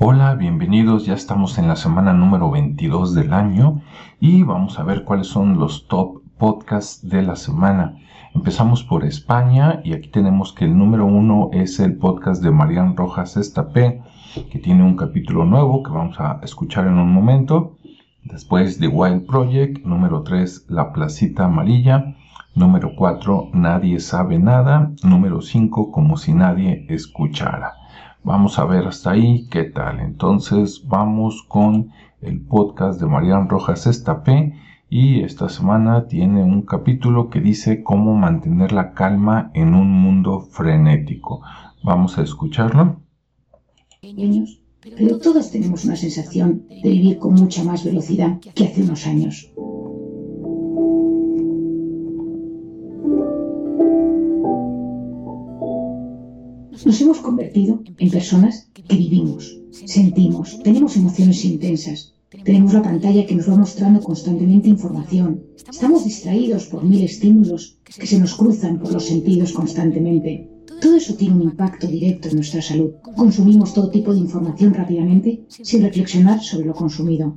Hola, bienvenidos. Ya estamos en la semana número 22 del año y vamos a ver cuáles son los top podcasts de la semana. Empezamos por España y aquí tenemos que el número uno es el podcast de Marian Rojas Estapé, que tiene un capítulo nuevo que vamos a escuchar en un momento. Después The Wild Project, número 3 La Placita Amarilla, número 4 Nadie sabe nada, número 5 Como si nadie escuchara. Vamos a ver hasta ahí qué tal. Entonces vamos con el podcast de Marian Rojas Estapé y esta semana tiene un capítulo que dice cómo mantener la calma en un mundo frenético. Vamos a escucharlo. pero todos tenemos una sensación de vivir con mucha más velocidad que hace unos años. Nos hemos convertido en personas que vivimos, sentimos, tenemos emociones intensas. Tenemos la pantalla que nos va mostrando constantemente información. Estamos distraídos por mil estímulos que se nos cruzan por los sentidos constantemente. Todo eso tiene un impacto directo en nuestra salud. Consumimos todo tipo de información rápidamente sin reflexionar sobre lo consumido.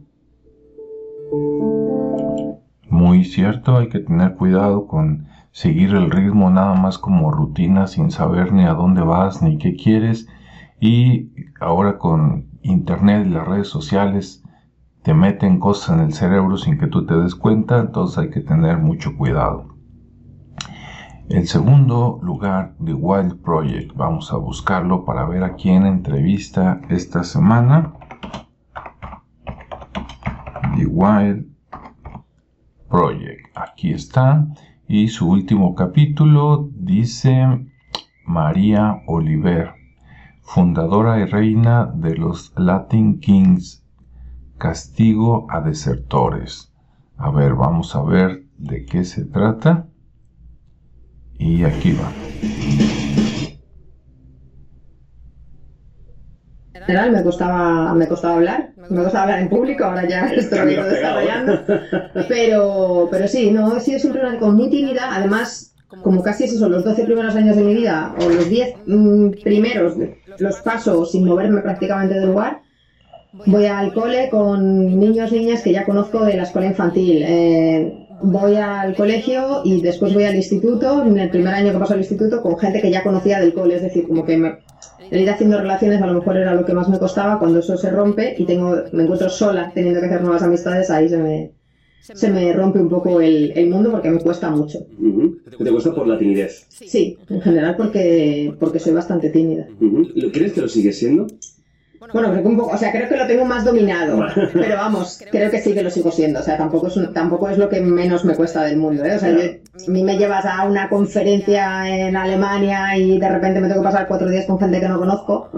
Muy cierto, hay que tener cuidado con seguir el ritmo nada más como rutina sin saber ni a dónde vas ni qué quieres y ahora con internet y las redes sociales te meten cosas en el cerebro sin que tú te des cuenta, entonces hay que tener mucho cuidado. El segundo lugar, The Wild Project, vamos a buscarlo para ver a quién entrevista esta semana. The Wild Project, aquí está. Y su último capítulo dice María Oliver, fundadora y reina de los Latin Kings, castigo a desertores. A ver, vamos a ver de qué se trata. Y aquí va. General me costaba, me costaba hablar, me costaba hablar en público, ahora ya estoy desarrollando. Pero, pero sí, no, he sido siempre una con muy tímida, además, como casi esos son los 12 primeros años de mi vida, o los 10 mm, primeros, los paso sin moverme prácticamente del lugar. Voy al cole con niños niñas que ya conozco de la escuela infantil. Eh, voy al colegio y después voy al instituto, en el primer año que paso al instituto, con gente que ya conocía del cole, es decir, como que me, el ir haciendo relaciones a lo mejor era lo que más me costaba, cuando eso se rompe y tengo, me encuentro sola teniendo que hacer nuevas amistades, ahí se me, se me rompe un poco el, el mundo porque me cuesta mucho. ¿Te cuesta por la timidez? Sí, en general porque, porque soy bastante tímida. ¿Lo ¿Crees que lo sigues siendo? Bueno, creo que un poco, o sea, creo que lo tengo más dominado, pero vamos, creo que sí que lo sigo siendo, o sea, tampoco es, tampoco es lo que menos me cuesta del mundo, ¿eh? O sea, a mí me llevas a una conferencia en Alemania y de repente me tengo que pasar cuatro días con gente que no conozco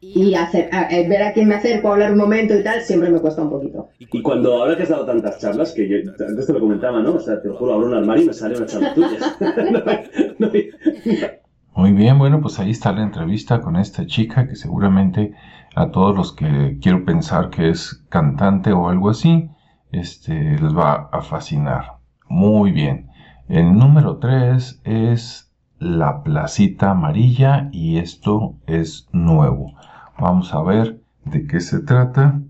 y hacer, eh, ver a quién me acerco, hablar un momento y tal, siempre me cuesta un poquito. Y cuando ahora que has dado tantas charlas, que yo antes te lo comentaba, ¿no? O sea, te lo juro, abro un armario y me sale una charla tuya. Muy bien, bueno, pues ahí está la entrevista con esta chica que seguramente a todos los que quiero pensar que es cantante o algo así, este, les va a fascinar. Muy bien. El número 3 es la placita amarilla y esto es nuevo. Vamos a ver de qué se trata.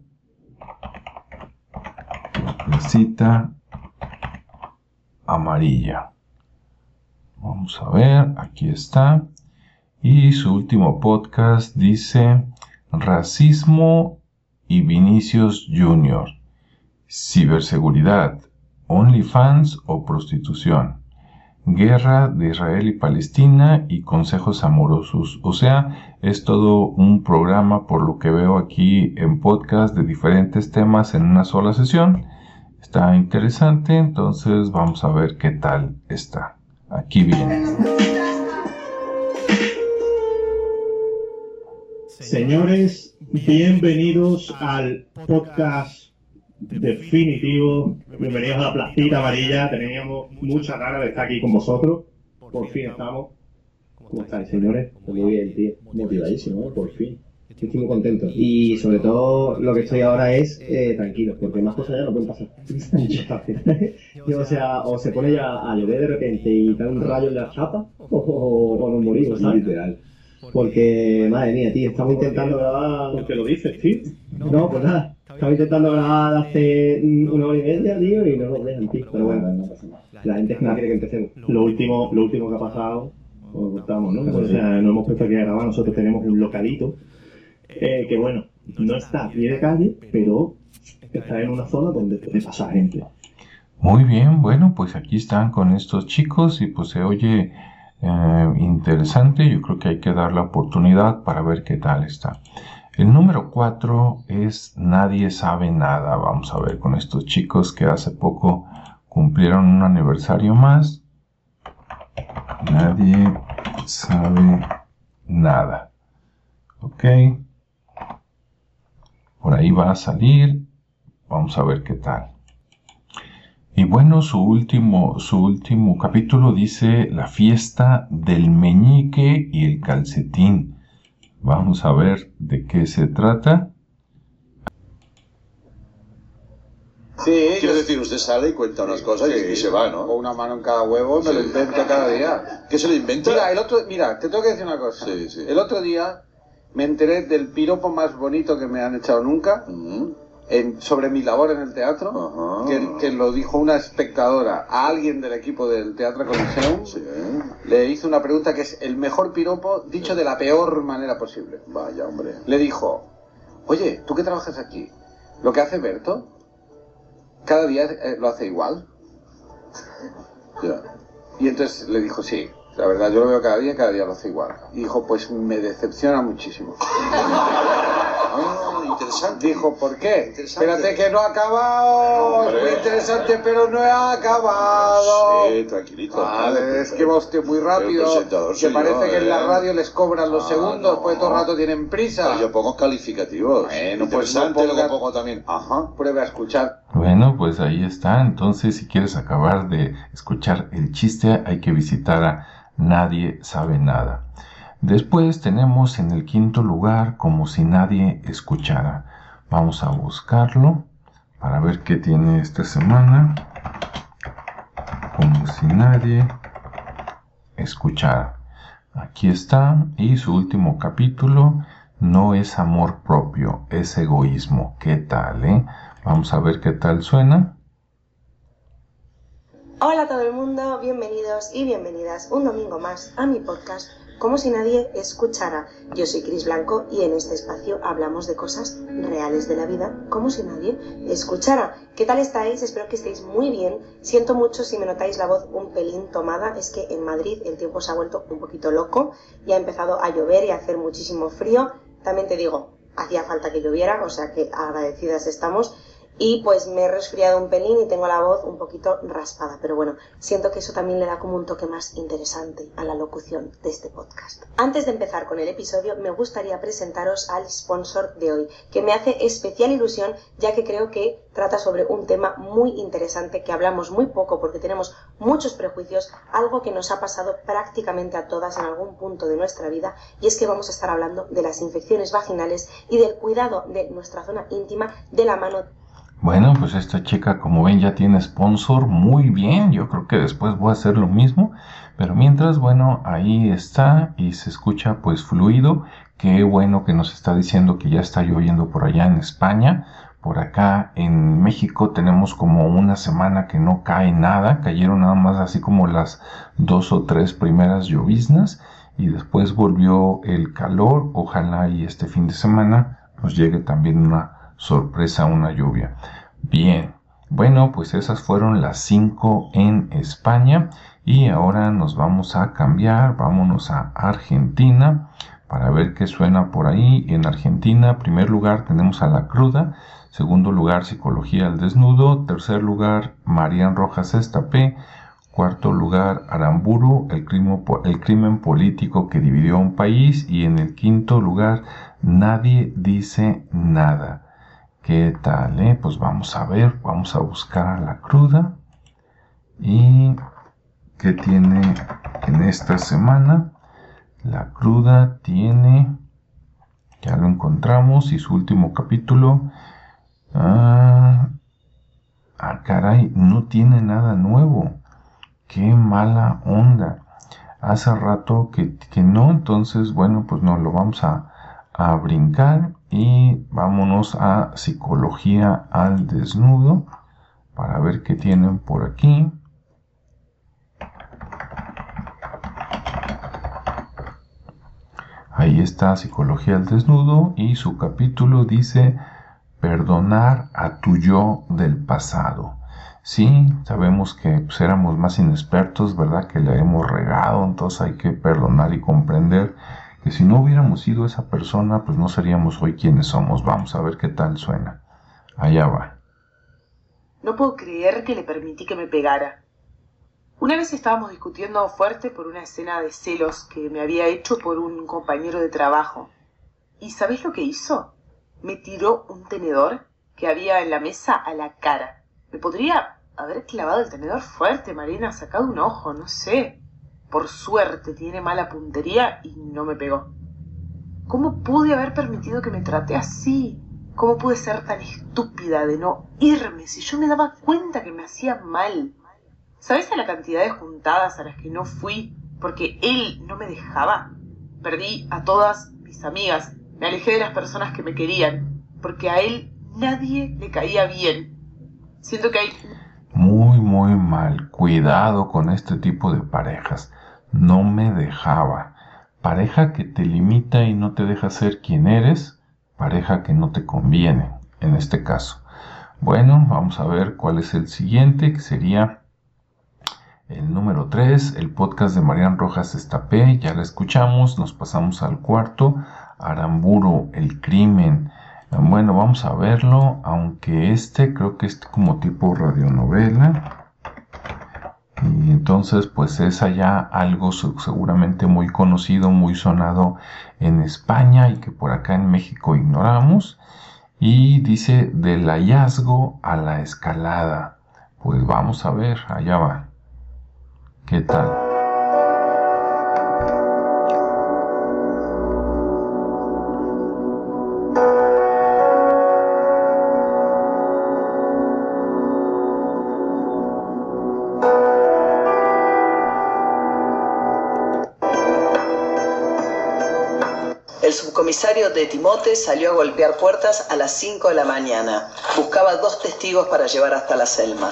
La placita amarilla. Vamos a ver, aquí está. Y su último podcast dice Racismo y Vinicius Jr. Ciberseguridad, OnlyFans o prostitución. Guerra de Israel y Palestina y consejos amorosos. O sea, es todo un programa por lo que veo aquí en podcast de diferentes temas en una sola sesión. Está interesante, entonces vamos a ver qué tal está. Aquí viene. Señores, bienvenidos al podcast definitivo. Bienvenidos a la Placita Amarilla. Teníamos mucha ganas de estar aquí con vosotros. Por fin estamos. ¿Cómo estáis, señores? Muy bien, tío. Motivadísimo, ¿eh? por fin. Estoy muy contento. Y sobre todo lo que estoy ahora es eh, tranquilo, porque más cosas ya no pueden pasar. o sea, o se pone ya a llover de repente y da un rayo en la chapa, o, o nos morimos, ¿sabes? Literal. Porque, madre mía, tío, estamos intentando grabar. ¿Por qué lo dices, tío? No, pues nada. Estamos intentando grabar hace una hora y media, tío, y no nos dejan, tío. Pero bueno, no pasa nada. La gente es que no quiere que empecemos. Lo último, lo último que ha pasado, os lo contamos, ¿no? O sea, no hemos puesto aquí a grabar, nosotros tenemos un localito, eh, que bueno, no está a pie de calle, pero está en una zona donde puede pasar gente. Muy bien, bueno, pues aquí están con estos chicos y pues se oye eh, interesante. Yo creo que hay que dar la oportunidad para ver qué tal está. El número 4 es Nadie sabe nada. Vamos a ver con estos chicos que hace poco cumplieron un aniversario más. Nadie sabe nada. Ok. Por ahí va a salir. Vamos a ver qué tal. Y bueno, su último, su último capítulo dice la fiesta del meñique y el calcetín. Vamos a ver de qué se trata. Sí, Quiero decir, usted sale y cuenta unas cosas y, y se va, ¿no? Con una mano en cada huevo, me lo invento cada día. ¿Qué se lo inventa? Mira, el otro, mira, te tengo que decir una cosa. Sí, sí. El otro día me enteré del piropo más bonito que me han echado nunca Mm, en- sobre mi labor en el teatro, que, que lo dijo una espectadora a alguien del equipo del Teatro Coliseum. sí. Le hizo una pregunta que es el mejor piropo dicho de la peor manera posible. Vaya, hombre. Le dijo, oye, ¿tú que trabajas aquí? ¿Lo que hace Berto? ¿Cada día eh, lo hace igual? Y entonces le dijo, sí, la verdad, yo lo veo cada día y cada día lo hace igual. Y dijo, pues me decepciona muchísimo. Ah, interesante. Dijo, ¿por qué? Espérate que no ha acabado. Es muy interesante, pero no ha acabado. Sí, tranquilito. Vale, es que va usted muy rápido. Que parece yo, que en la ¿eh? radio les cobran los Ah, segundos, no. pues todo el rato tienen prisa. Pero yo pongo calificativos. Bueno, pues no luego ponga- pongo también. Ajá, pruebe a escuchar. Bueno, pues ahí está. Entonces, si quieres acabar de escuchar el chiste, hay que visitar a Nadie sabe nada. Después tenemos en el quinto lugar como si nadie escuchara. Vamos a buscarlo para ver qué tiene esta semana. Como si nadie escuchara. Aquí está. Y su último capítulo no es amor propio, es egoísmo. ¿Qué tal, eh? Vamos a ver qué tal suena. Hola a todo el mundo, bienvenidos y bienvenidas un domingo más a mi podcast Como si nadie escuchara. Yo soy Cris Blanco y en este espacio hablamos de cosas reales de la vida como si nadie escuchara. ¿Qué tal estáis? Espero que estéis muy bien. Siento mucho si me notáis la voz un pelín tomada, es que en Madrid el tiempo se ha vuelto un poquito loco y ha empezado a llover y a hacer muchísimo frío. También te digo, hacía falta que lloviera, o sea que agradecidas estamos y pues me he resfriado un pelín y tengo la voz un poquito raspada, pero bueno, siento que eso también le da como un toque más interesante a la locución de este podcast. Antes de empezar con el episodio, me gustaría presentaros al sponsor de hoy, que me hace especial ilusión ya que creo que trata sobre un tema muy interesante que hablamos muy poco porque tenemos muchos prejuicios, algo que nos ha pasado prácticamente a todas en algún punto de nuestra vida, y es que vamos a estar hablando de las infecciones vaginales y del cuidado de nuestra zona íntima de la mano Bueno, pues esta chica, como ven, ya tiene sponsor. Muy bien, yo creo que después voy a hacer lo mismo. Pero mientras, bueno, ahí está y se escucha pues fluido. Qué bueno que nos está diciendo que ya está lloviendo por allá en España. Por acá en México tenemos como una semana que no cae nada. Cayeron nada más así como las dos o tres primeras lloviznas. Y después volvió el calor. Ojalá y este fin de semana nos llegue también una sorpresa, una lluvia. Bien, bueno, pues esas fueron las cinco en España y ahora nos vamos a cambiar, vámonos a Argentina para ver qué suena por ahí. En Argentina, primer lugar tenemos a La Cruda, segundo lugar Psicología al Desnudo, tercer lugar Marian Rojas Estapé, cuarto lugar Aramburu, el el crimen político que dividió a un país y en el quinto lugar Nadie dice nada. ¿Qué tal? Eh? Pues vamos a ver, vamos a buscar a la cruda. ¿Y qué tiene en esta semana? La cruda tiene, ya lo encontramos, y su último capítulo. Ah, ah, caray, no tiene nada nuevo. Qué mala onda. hace rato que, que no, entonces bueno, pues no lo vamos a, a brincar y vámonos a psicología al desnudo para ver qué tienen por aquí. Ahí está Psicología al Desnudo y su capítulo dice Perdonar a tu yo del pasado. Sí, sabemos que pues, éramos más inexpertos, ¿verdad? Que le hemos regado, entonces hay que perdonar y comprender que si no hubiéramos sido esa persona, pues no seríamos hoy quienes somos. Vamos a ver qué tal suena. Allá va. No puedo creer que le permití que me pegara. Una vez estábamos discutiendo fuerte por una escena de celos que me había hecho por un compañero de trabajo. ¿Y sabes lo que hizo? Me tiró un tenedor que había en la mesa a la cara. Me podría haber clavado el tenedor fuerte, Marina, sacado un ojo, no sé. Por suerte tiene mala puntería y no me pegó. ¿Cómo pude haber permitido que me trate así? ¿Cómo pude ser tan estúpida de no irme si yo me daba cuenta que me hacía mal? ¿Sabes a la cantidad de juntadas a las que no fui porque él no me dejaba? Perdí a todas mis amigas, me alejé de las personas que me querían, porque a él nadie le caía bien. Siento que hay... Muy, muy mal. Cuidado con este tipo de parejas. No me dejaba. Pareja que te limita y no te deja ser quien eres. Pareja que no te conviene, en este caso. Bueno, vamos a ver cuál es el siguiente, que sería el número 3, el podcast de Marian Rojas Estapé, ya la escuchamos, nos pasamos al cuarto, Aramburo, el crimen. Bueno, vamos a verlo, aunque este creo que es como tipo radionovela. Y entonces pues es allá algo seguramente muy conocido, muy sonado en España y que por acá en México ignoramos. Y dice del hallazgo a la escalada. Pues vamos a ver, allá va. ¿Qué tal? El subcomisario de Timote salió a golpear puertas a las 5 de la mañana. Buscaba dos testigos para llevar hasta la Selma.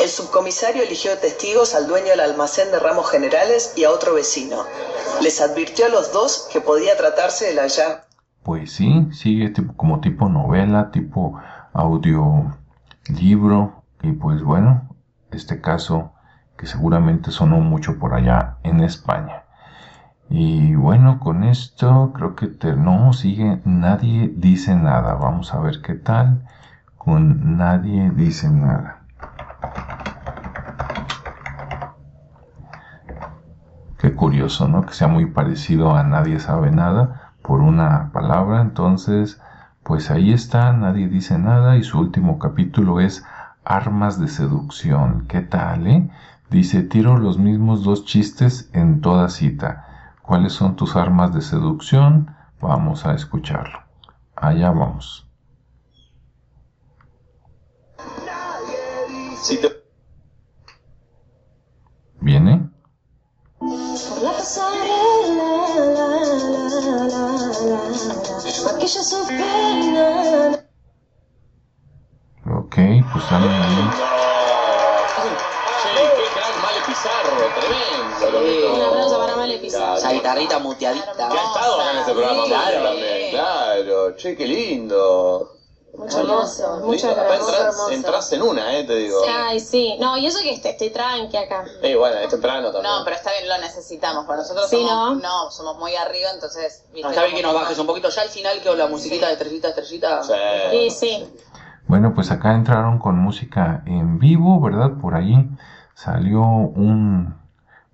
El subcomisario eligió testigos al dueño del almacén de ramos generales y a otro vecino. Les advirtió a los dos que podía tratarse de la ya. Pues sí, sigue tipo, como tipo novela, tipo audio libro. Y pues bueno, este caso que seguramente sonó mucho por allá en España. Y bueno, con esto creo que no sigue, nadie dice nada. Vamos a ver qué tal con nadie dice nada. Qué curioso, ¿no? Que sea muy parecido a nadie sabe nada por una palabra. Entonces, pues ahí está, nadie dice nada y su último capítulo es Armas de seducción. ¿Qué tal, eh? Dice, tiro los mismos dos chistes en toda cita. ¿Cuáles son tus armas de seducción? Vamos a escucharlo. Allá vamos. Guitarrita muteadita. Que ha estado acá en este programa Claro. también, claro. Che, qué lindo. Mucho hermoso, mucho hermoso, entras en una, eh, te digo. Ay, sí. No, y eso que este- estoy tranqui acá. Eh, bueno, es temprano también. No, pero está bien, lo necesitamos, porque nosotros Sí, somos, ¿no? somos muy arriba, entonces... ¿viste? No, está bien que nos bajes un poquito. Ya al final quedó la musiquita de estrellita, estrellita. Sí, sí. Bueno, pues acá entraron con música en vivo, ¿verdad? Por ahí salió un,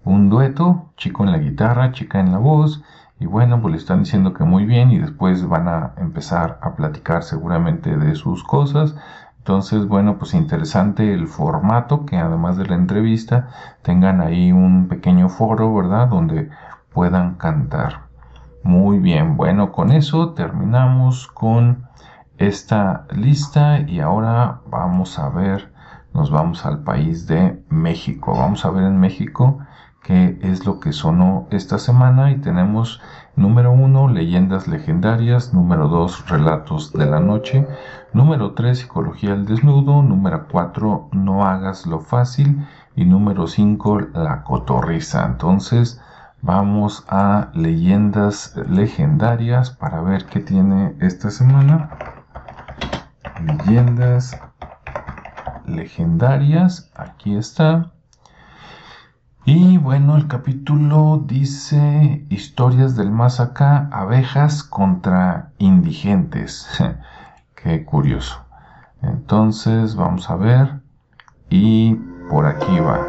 un dueto, chico en la guitarra, chica en la voz, y bueno, pues le están diciendo que muy bien y después van a empezar a platicar seguramente de sus cosas. Entonces, bueno, pues interesante el formato, que además de la entrevista tengan ahí un pequeño foro, ¿verdad? Donde puedan cantar. Muy bien, bueno, con eso terminamos con esta lista y ahora vamos a ver nos vamos al país de México. Vamos a ver en México qué es lo que sonó esta semana y tenemos número uno, leyendas legendarias, número dos, relatos de la noche, número tres, psicología al desnudo, número cuatro, no hagas lo fácil y número cinco, la cotorriza. Entonces, vamos a leyendas legendarias para ver qué tiene esta semana. Leyendas legendarias, aquí está. Y bueno, el capítulo dice historias del más acá, abejas contra indigentes. Qué curioso. Entonces, vamos a ver. Y por aquí va.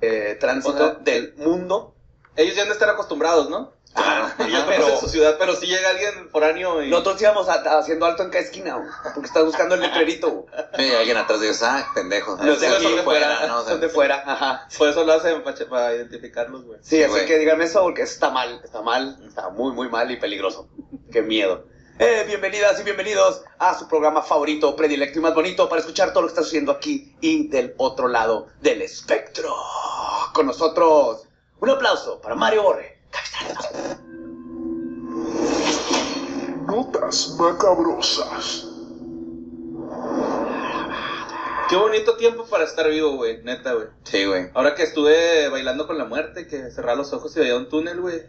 eh, tránsito del mundo. Ellos ya no están acostumbrados, ¿no? Ah, pero conocen su ciudad, pero si llega alguien foráneo y... nosotros íbamos a- haciendo alto en cada esquina, güey, porque estás buscando el letrerito. Sí, alguien atrás de ellos, ah, pendejo. Los de de fuera, ¿no? O sea, son de fuera, ajá. Por eso lo hacen para, para identificarlos, güey. Sí, así güey. que díganme eso porque eso está mal, está mal, está muy, muy mal y peligroso. Qué miedo. Eh, bienvenidas y bienvenidos a su programa favorito, predilecto y más bonito para escuchar todo lo que está sucediendo aquí y del otro lado del espectro. Con nosotros, un aplauso para Mario Borre. Notas macabrosas. Qué bonito tiempo para estar vivo, güey, neta, güey. Sí, güey. Ahora que estuve bailando con la muerte, que cerraba los ojos y veía un túnel, güey.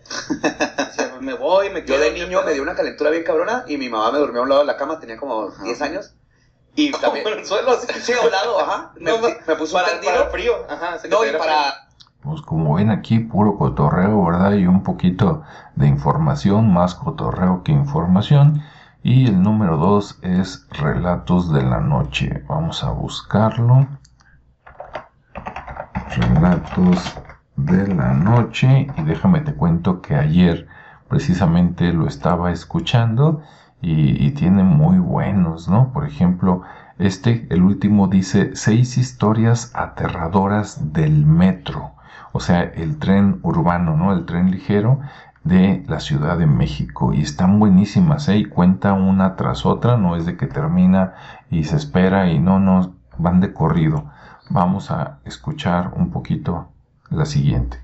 Me voy, me quedo. Yo de ¿qué niño me dio una calentura bien cabrona y mi mamá me durmió a un lado de la cama, tenía como 10 años. Y también... Como en el suelo, así. Sí, a un lado, ajá. Me, No, me puso un para, tendido. para el frío, ajá. No, y para... Pues como ven aquí, puro cotorreo, ¿verdad? Y un poquito de información, más cotorreo que información. Y el número dos es Relatos de la Noche. Vamos a buscarlo. Relatos de la Noche. Y déjame te cuento que ayer precisamente lo estaba escuchando y, y tiene muy buenos, ¿no? Por ejemplo, este, el último dice seis historias aterradoras del metro. O sea, el tren urbano, ¿no? El tren ligero de la Ciudad de México. Y están buenísimas, ¿eh? Y cuenta una tras otra, no es de que termina y se espera y no, no, van de corrido. Vamos a escuchar un poquito la siguiente.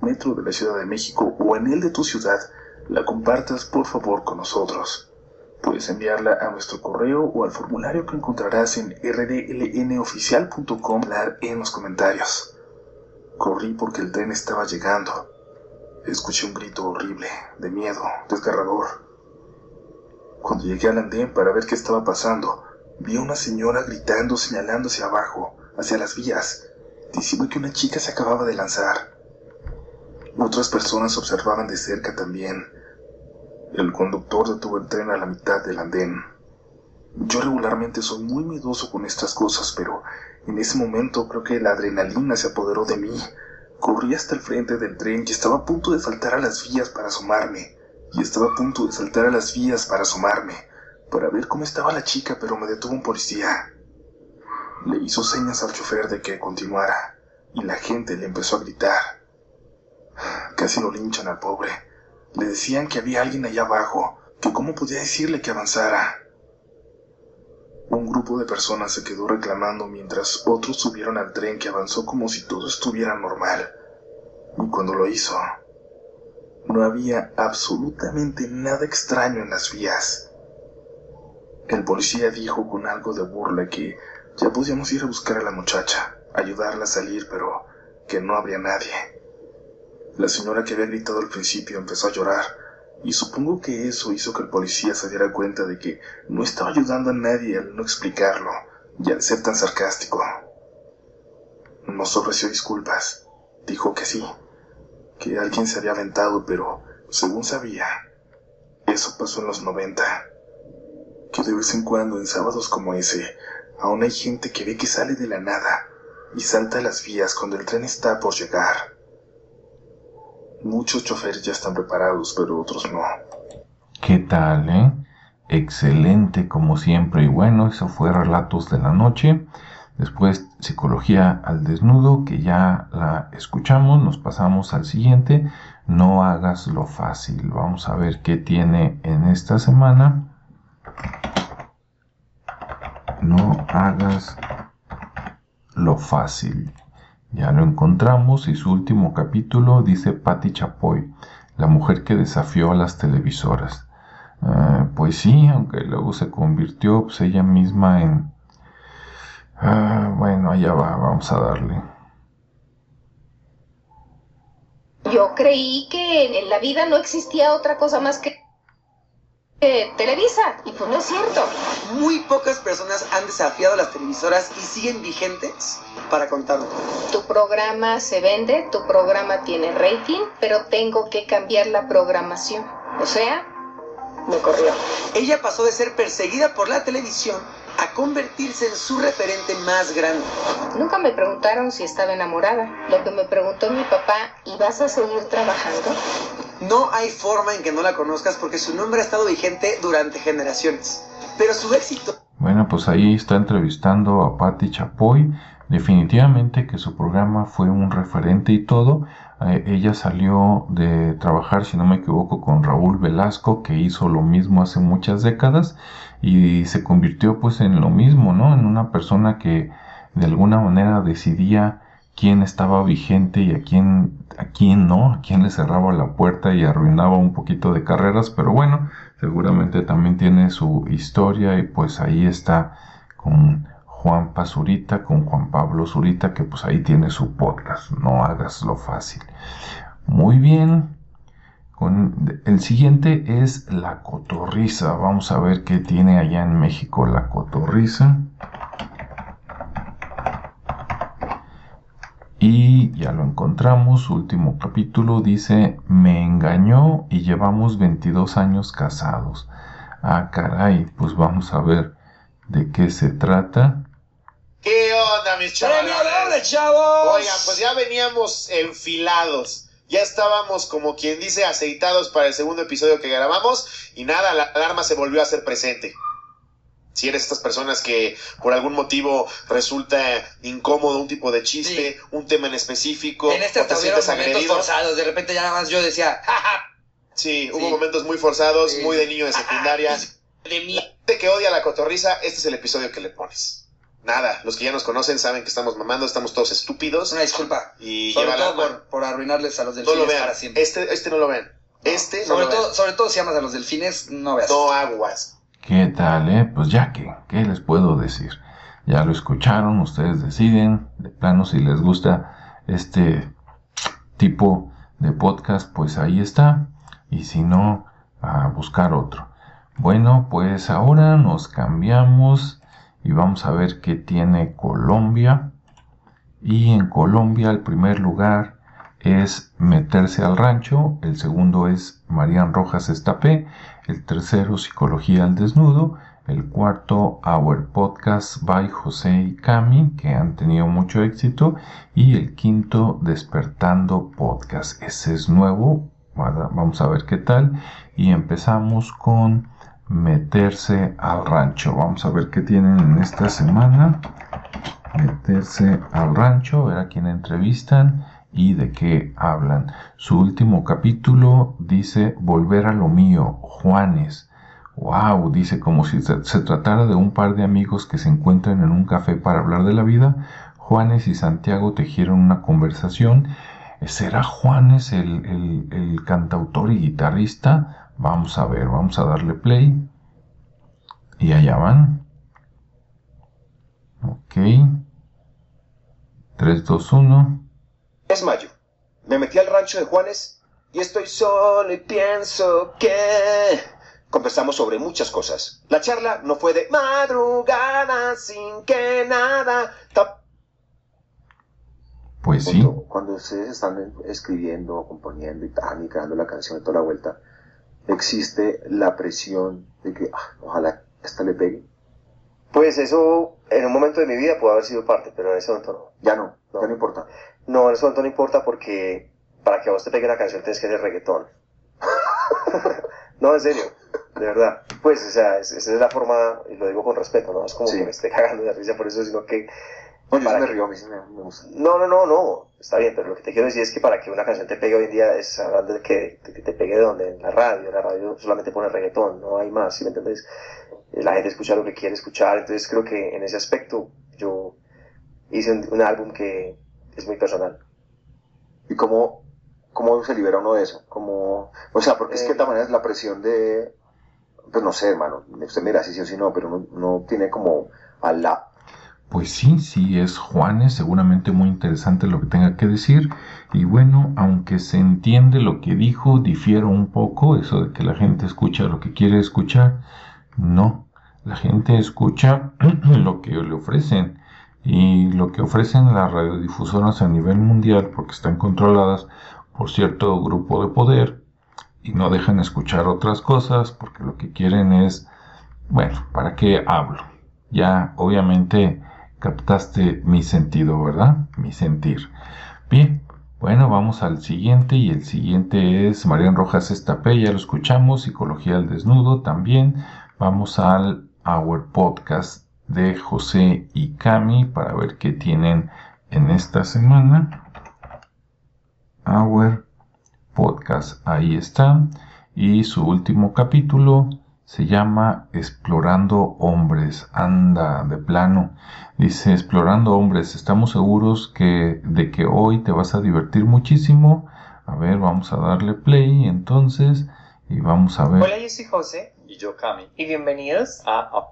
Metro de la Ciudad de México o en el de tu ciudad, la compartas por favor con nosotros. Puedes enviarla a nuestro correo o al formulario que encontrarás en rdlnoficial.com en los comentarios. Corrí porque el tren estaba llegando. Escuché un grito horrible, de miedo, desgarrador. Cuando llegué al andén para ver qué estaba pasando, vi a una señora gritando, señalando hacia abajo, hacia las vías, diciendo que una chica se acababa de lanzar. Otras personas observaban de cerca también. El conductor detuvo el tren a la mitad del andén. Yo regularmente soy muy miedoso con estas cosas, pero en ese momento creo que la adrenalina se apoderó de mí. Corrí hasta el frente del tren y estaba a punto de saltar a las vías para asomarme. Y estaba a punto de saltar a las vías para asomarme, para ver cómo estaba la chica, pero me detuvo un policía. Le hizo señas al chofer de que continuara, y la gente le empezó a gritar. Casi lo linchan al pobre. Le decían que había alguien allá abajo, que cómo podía decirle que avanzara. Un grupo de personas se quedó reclamando mientras otros subieron al tren que avanzó como si todo estuviera normal. Y cuando lo hizo, no había absolutamente nada extraño en las vías. El policía dijo con algo de burla que ya podíamos ir a buscar a la muchacha, ayudarla a salir, pero que no habría nadie. La señora que había gritado al principio empezó a llorar, y supongo que eso hizo que el policía se diera cuenta de que no estaba ayudando a nadie al no explicarlo y al ser tan sarcástico. Nos ofreció disculpas. Dijo que sí, que alguien se había aventado, pero según sabía, eso pasó en los 90. Que de vez en cuando, en sábados como ese, aún hay gente que ve que sale de la nada y salta a las vías cuando el tren está por llegar. Muchos choferes ya están preparados, pero otros no. ¿Qué tal, eh? Excelente como siempre. Y bueno, eso fue Relatos de la Noche. Después Psicología al Desnudo, que ya la escuchamos. Nos pasamos al siguiente. No hagas lo fácil. Vamos a ver qué tiene en esta semana. No hagas lo fácil. Ya lo encontramos y su último capítulo dice Patti Chapoy, la mujer que desafió a las televisoras. Ah, pues sí, aunque luego se convirtió pues, ella misma en... Ah, bueno, allá va, vamos a darle. Yo creí que en la vida no existía otra cosa más que que Televisa, y pues no es cierto. Muy pocas personas han desafiado a las televisoras y siguen vigentes para contarlo. Tu programa se vende, tu programa tiene rating, pero tengo que cambiar la programación. O sea, me corrió. Ella pasó de ser perseguida por la televisión convertirse en su referente más grande. Nunca me preguntaron si estaba enamorada. Lo que me preguntó mi papá, ¿y vas a seguir trabajando? No hay forma en que no la conozcas porque su nombre ha estado vigente durante generaciones. Pero su éxito Bueno, pues ahí está entrevistando a Patti Chapoy. Definitivamente que su programa fue un referente y todo. Eh, ella salió de trabajar, si no me equivoco, con Raúl Velasco, que hizo lo mismo hace muchas décadas y se convirtió pues en lo mismo, ¿no? En una persona que de alguna manera decidía quién estaba vigente y a quién, a quién no, a quién le cerraba la puerta y arruinaba un poquito de carreras, pero bueno, seguramente también tiene su historia y pues ahí está con Juan Pazurita, con Juan Pablo Zurita, que pues ahí tiene su podcast, no hagas lo fácil. Muy bien, con, el siguiente es la cotorriza, vamos a ver qué tiene allá en México la cotorriza. Y ya lo encontramos, último capítulo dice, me engañó y llevamos 22 años casados. Ah, caray, pues vamos a ver de qué se trata. ¿Qué onda, mis chavos? ¡Premio doble, chavos! Oigan, pues ya veníamos enfilados. Ya estábamos, como quien dice, aceitados para el segundo episodio que grabamos. Y nada, la alarma se volvió a hacer presente. Si eres estas personas que por algún motivo resulta incómodo un tipo de chiste, un tema en específico, En este o te sientes agredido. forzados. De repente ya nada más yo decía, "Ja, ja". Sí, hubo momentos muy forzados, muy de niño de secundaria. de mí. Que odia la cotorriza, este es el episodio que le pones. Nada, los que ya nos conocen saben que estamos mamando, estamos todos estúpidos. Una disculpa. Y Sobre todo por, por arruinarles a los No delfines lo vean. para siempre. Este, este no lo vean. Este no sobre, lo vean. todo, sobre todo si amas a los delfines, no veas. No aguas. ¿Qué tal, eh? Pues ya que, ¿qué les puedo decir? Ya lo escucharon, ustedes deciden, de plano si les gusta este tipo de podcast, pues ahí está. Y si no, a buscar otro. Bueno, pues ahora nos cambiamos y vamos a ver qué tiene Colombia. Y en Colombia el primer lugar es Meterse al Rancho, el segundo es Marian Rojas Estapé, el tercero Psicología al Desnudo, el cuarto Our Podcast by José y Cami, que han tenido mucho éxito, y el quinto Despertando Podcast. Ese es nuevo, vamos a ver qué tal, y empezamos con Meterse al Rancho. Vamos a ver qué tienen en esta semana. Meterse al rancho, ver a quién entrevistan y de qué hablan. Su último capítulo dice Volver a lo mío, Juanes. Wow, dice como si se, tratara de un par de amigos que se encuentran en un café para hablar de la vida. Juanes y Santiago tejieron una conversación. ¿Será Juanes el, el- el cantautor y guitarrista? Vamos a ver, vamos a darle play. Y allá van. Ok. 3, 2, 1. Es mayo. Me metí al rancho de Juanes y estoy solo y pienso que... Conversamos sobre muchas cosas. La charla no fue de madrugada sin que nada... Pues sí. Cuando ustedes están escribiendo, componiendo y tal, y creando la canción y toda la vuelta, existe la presión de que ah, ojalá esta le pegue. Pues eso en un momento de mi vida puede haber sido parte, pero en ese momento no. Ya no, ya no importa. No, en ese momento no importa porque para que a vos te pegue una canción tienes que hacer reggaetón. no, en serio, de verdad. Pues, o sea, es- esa es la forma, y lo digo con respeto, no es como que me esté cagando de risa por eso, sino que... para que- no, no, no, no, está bien, pero lo que te quiero decir es que para que una canción te pegue hoy en día es hablando de que, de que te pegue de donde, en la radio, la radio solamente pone reggaetón, no hay más, ¿sí me entendés? Eh, La gente escucha lo que quiere escuchar, entonces creo que en ese aspecto yo hice un, un álbum que es muy personal. ¿Y cómo, cómo se libera uno de eso? Como, o sea, porque es que de todas maneras la presión de, pues no sé, hermano, usted mira si sí o si no, pero uno, uno tiene como a la, Pues sí, sí, es Juanes, seguramente muy interesante lo que tenga que decir. Y bueno, aunque se entiende lo que dijo, difiero un poco, eso de que la gente escucha lo que quiere escuchar. No, la gente escucha lo que le ofrecen. Y lo que ofrecen las radiodifusoras a nivel mundial, porque están controladas por cierto grupo de poder, y no dejan escuchar otras cosas, porque lo que quieren es, bueno, ¿para qué hablo? Ya, obviamente, captaste mi sentido, ¿verdad? Mi sentir. Bien, bueno, vamos al siguiente y el siguiente es Marian Rojas Estapé, ya lo escuchamos, Psicología al Desnudo también. Vamos al Our Podcast de José y Cami para ver qué tienen en esta semana. Our Podcast, ahí está. Y su último capítulo se llama Explorando Hombres. Anda, de plano. Dice, Explorando Hombres, estamos seguros que, de que hoy te vas a divertir muchísimo. A ver, vamos a darle play entonces y vamos a ver. Hola, yo soy José. Y yo, Cami. Y bienvenidos a, a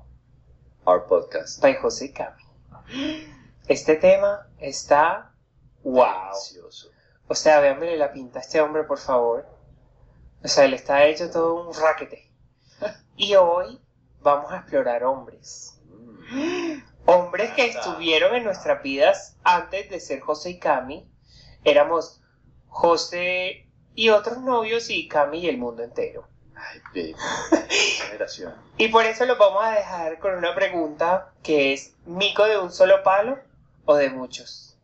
Our Podcast. by José y Cami. Este tema está wow. Delicioso. O sea, véanmele la pinta a este hombre, por favor. O sea, le está hecho todo un raquete. Y hoy vamos a explorar hombres. Hombres que estuvieron en nuestras vidas antes de ser José y Cami. Éramos José y otros novios y Cami y el mundo entero. Ay, baby. Generación. Y por eso lo vamos a dejar con una pregunta que es, ¿mico de un solo palo o de muchos?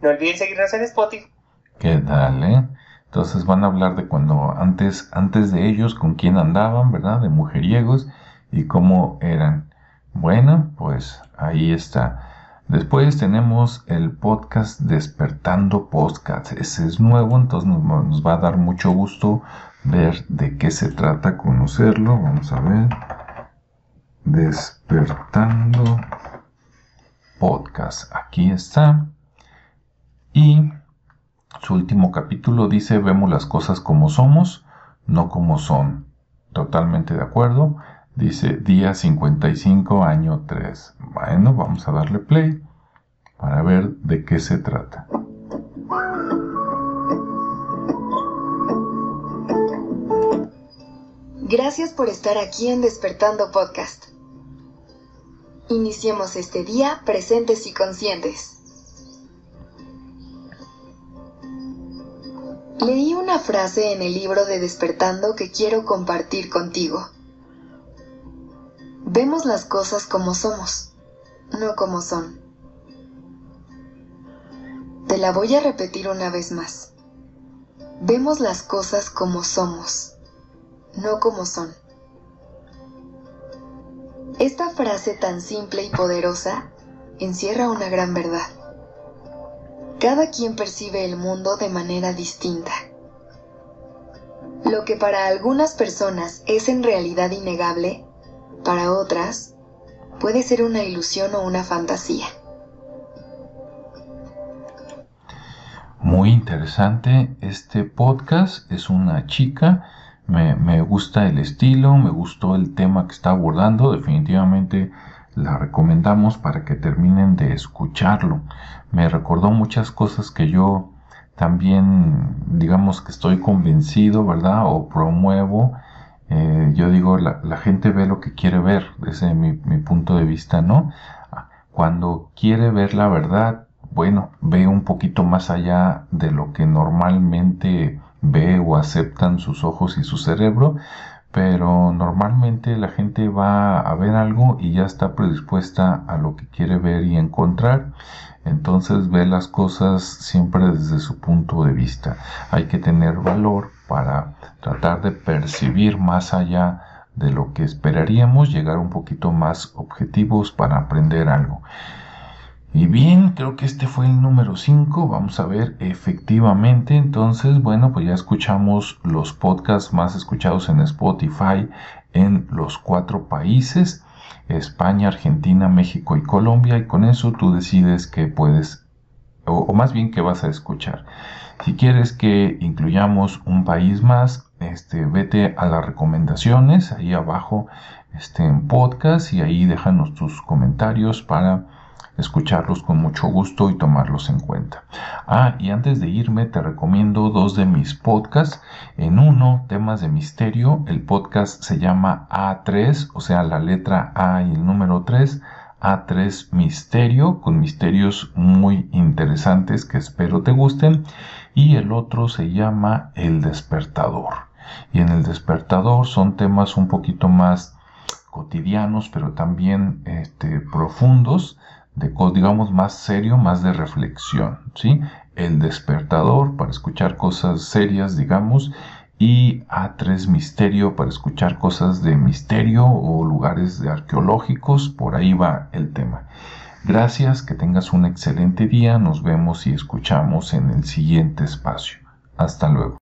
No olviden seguirnos en Spotify. ¿Qué tal, eh? Entonces van a hablar de cuando antes, antes de ellos, con quién andaban, ¿verdad? De mujeriegos y cómo eran. Bueno, pues ahí está. Después tenemos el podcast Despertando Podcast. Ese es nuevo, entonces nos, nos va a dar mucho gusto ver de qué se trata, conocerlo. Vamos a ver. Despertando Podcast. Aquí está. Y su último capítulo dice, vemos las cosas como somos, no como son. Totalmente de acuerdo. Dice día 55, año 3. Bueno, vamos a darle play para ver de qué se trata. Gracias por estar aquí en Despertando Podcast. Iniciemos este día presentes y conscientes. Leí una frase en el libro de Despertando que quiero compartir contigo. Vemos las cosas como somos, no como son. Te la voy a repetir una vez más. Vemos las cosas como somos, no como son. Esta frase tan simple y poderosa encierra una gran verdad. Cada quien percibe el mundo de manera distinta. Lo que para algunas personas es en realidad innegable, para otras puede ser una ilusión o una fantasía. Muy interesante este podcast. Es una chica. Me, me gusta el estilo, me gustó el tema que está abordando. Definitivamente la recomendamos para que terminen de escucharlo. Me recordó muchas cosas que yo también, digamos que estoy convencido, ¿verdad? O promuevo. Eh, yo digo, la, gente ve lo que quiere ver, desde mi, mi punto de vista, ¿no? Cuando quiere ver la verdad, bueno, ve un poquito más allá de lo que normalmente ve o aceptan sus ojos y su cerebro, pero normalmente la gente va a ver algo y ya está predispuesta a lo que quiere ver y encontrar. Entonces ve las cosas siempre desde su punto de vista. Hay que tener valor para tratar de percibir más allá de lo que esperaríamos, llegar un poquito más objetivos para aprender algo. Y bien, creo que este fue el número 5. Vamos a ver efectivamente. Entonces, bueno, pues ya escuchamos los podcasts más escuchados en Spotify en los cuatro países. España, Argentina, México y Colombia y con eso tú decides que puedes o, más bien que vas a escuchar. Si quieres que incluyamos un país más, este, vete a las recomendaciones ahí abajo este, en podcast y ahí déjanos tus comentarios para escucharlos con mucho gusto y tomarlos en cuenta. Ah, y antes de irme te recomiendo dos de mis podcasts. En uno, temas de misterio, el podcast se llama A3, o sea, la letra A y el número 3. A3 Misterio, con misterios muy interesantes que espero te gusten. Y el otro se llama El Despertador. Y en El Despertador son temas un poquito más cotidianos, pero también este, profundos, digamos, más serio, más de reflexión, ¿sí? El despertador para escuchar cosas serias, digamos, y A3 Misterio para escuchar cosas de misterio o lugares de arqueológicos, por ahí va el tema. Gracias, que tengas un excelente día, nos vemos y escuchamos en el siguiente espacio. Hasta luego.